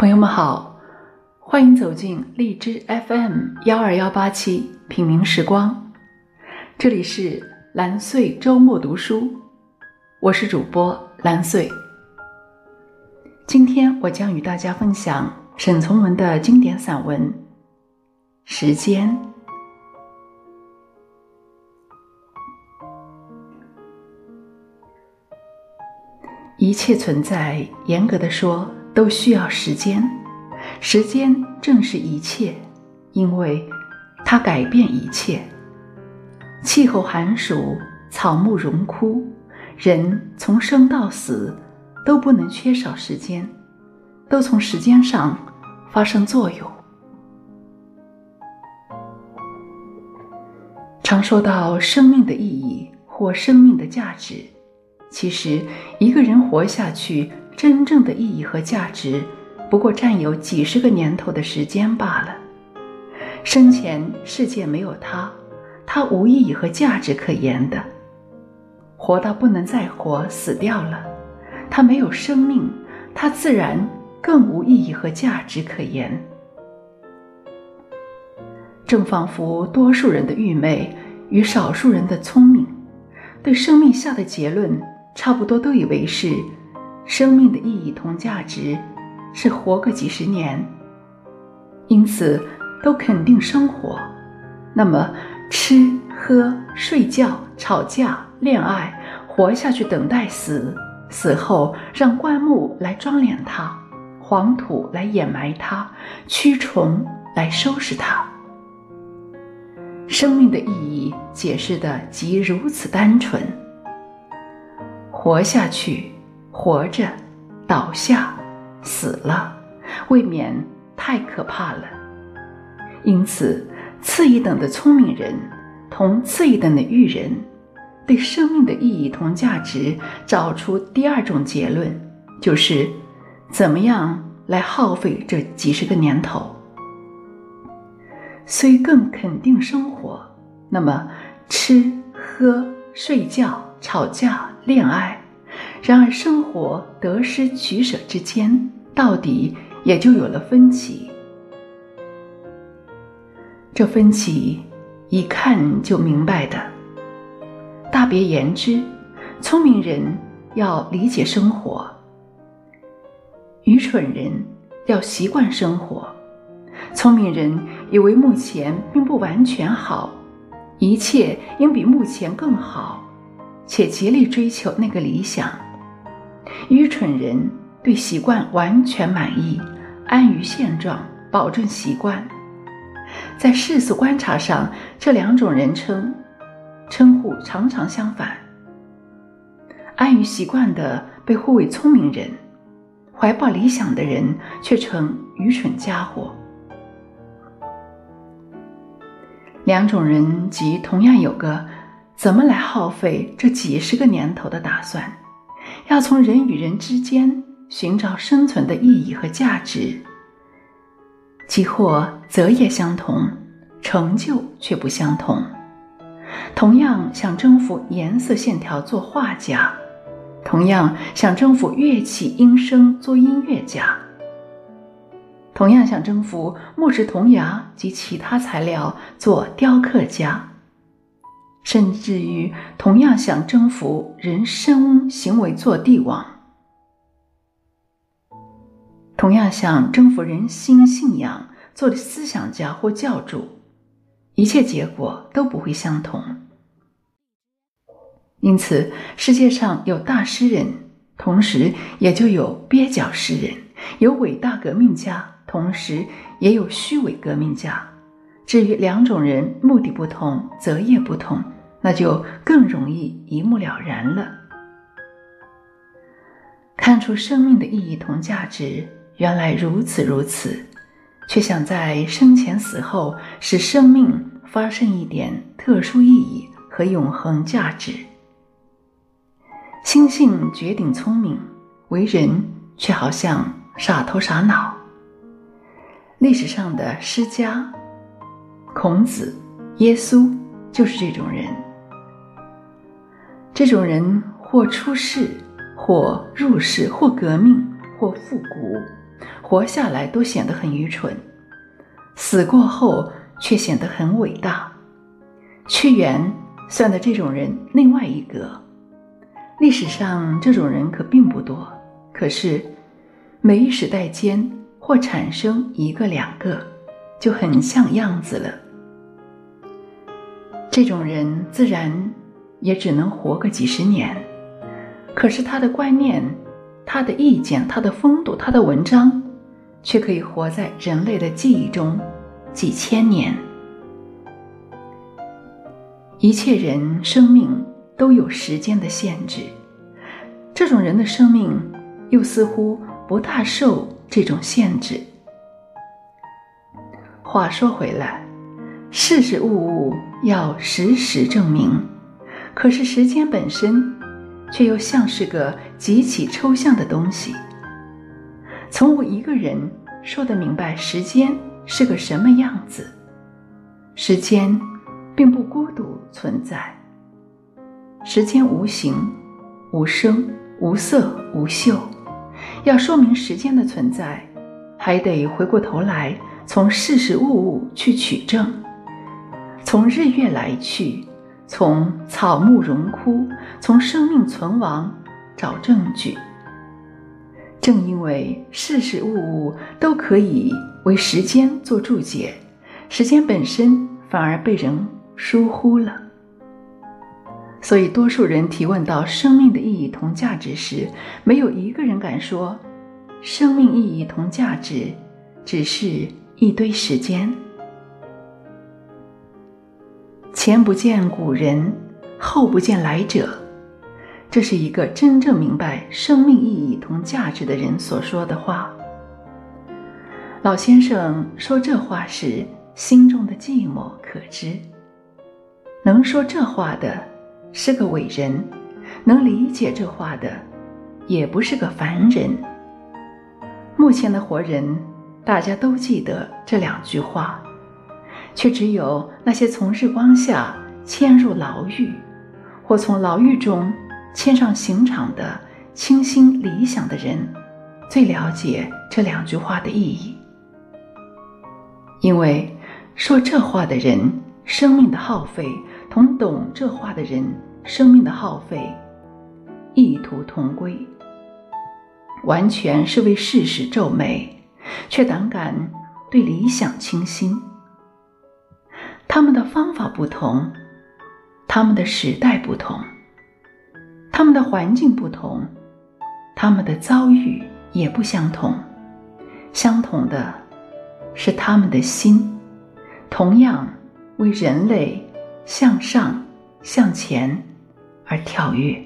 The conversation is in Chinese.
朋友们好，欢迎走进荔枝 FM 幺二幺八七品茗时光，这里是蓝穗周末读书，我是主播蓝穗。今天我将与大家分享沈从文的经典散文《时间》。一切存在，严格的说。都需要时间，时间正是一切，因为它改变一切。气候寒暑，草木荣枯，人从生到死，都不能缺少时间，都从时间上发生作用。常说到生命的意义或生命的价值，其实一个人活下去。真正的意义和价值，不过占有几十个年头的时间罢了。生前世界没有他，他无意义和价值可言的。活到不能再活，死掉了，他没有生命，他自然更无意义和价值可言。正仿佛多数人的愚昧与少数人的聪明，对生命下的结论差不多，都以为是。生命的意义同价值是活个几十年，因此都肯定生活。那么，吃喝睡觉、吵架、恋爱，活下去等待死，死后让棺木来装殓它，黄土来掩埋它，蛆虫来收拾它。生命的意义解释的即如此单纯，活下去。活着，倒下，死了，未免太可怕了。因此，次一等的聪明人同次一等的愚人，对生命的意义同价值找出第二种结论，就是怎么样来耗费这几十个年头。虽更肯定生活，那么吃喝睡觉、吵架、恋爱。然而，生活得失取舍之间，到底也就有了分歧。这分歧一看就明白的。大别言之，聪明人要理解生活，愚蠢人要习惯生活。聪明人以为目前并不完全好，一切应比目前更好，且竭力追求那个理想。愚蠢人对习惯完全满意，安于现状，保证习惯。在世俗观察上，这两种人称称呼常常相反。安于习惯的被呼为聪明人，怀抱理想的人却成愚蠢家伙。两种人即同样有个怎么来耗费这几十个年头的打算。要从人与人之间寻找生存的意义和价值，即或择业相同，成就却不相同。同样想征服颜色线条做画家，同样想征服乐器音声做音乐家，同样想征服木质铜牙及其他材料做雕刻家。甚至于同样想征服人生行为做帝王，同样想征服人心信仰做思想家或教主，一切结果都不会相同。因此，世界上有大诗人，同时也就有蹩脚诗人；有伟大革命家，同时也有虚伪革命家。至于两种人目的不同，择业不同，那就更容易一目了然了。看出生命的意义同价值，原来如此如此，却想在生前死后使生命发生一点特殊意义和永恒价值。心性绝顶聪明，为人却好像傻头傻脑。历史上的诗家。孔子、耶稣就是这种人。这种人或出世，或入世，或革命，或复古，活下来都显得很愚蠢，死过后却显得很伟大。屈原算的这种人另外一个。历史上这种人可并不多，可是每一时代间或产生一个两个，就很像样子了。这种人自然也只能活个几十年，可是他的观念、他的意见、他的风度、他的文章，却可以活在人类的记忆中几千年。一切人生命都有时间的限制，这种人的生命又似乎不大受这种限制。话说回来。事事物物要时时证明，可是时间本身却又像是个极其抽象的东西。从无一个人说得明白时间是个什么样子。时间并不孤独存在，时间无形、无声、无色、无嗅。要说明时间的存在，还得回过头来从事事物物去取证。从日月来去，从草木荣枯，从生命存亡找证据。正因为事事物物都可以为时间做注解，时间本身反而被人疏忽了。所以，多数人提问到生命的意义同价值时，没有一个人敢说，生命意义同价值只是一堆时间。前不见古人，后不见来者。这是一个真正明白生命意义同价值的人所说的话。老先生说这话时，心中的寂寞可知。能说这话的是个伟人，能理解这话的也不是个凡人。目前的活人，大家都记得这两句话。却只有那些从日光下迁入牢狱，或从牢狱中迁上刑场的清新理想的人，最了解这两句话的意义。因为说这话的人生命的耗费，同懂这话的人生命的耗费，异途同归。完全是为事实皱眉，却胆敢对理想倾心。他们的方法不同他们的时代不同他们的环境不同他们的遭遇也不相同。相同的是他们的心同样为人类向上向前而跳跃。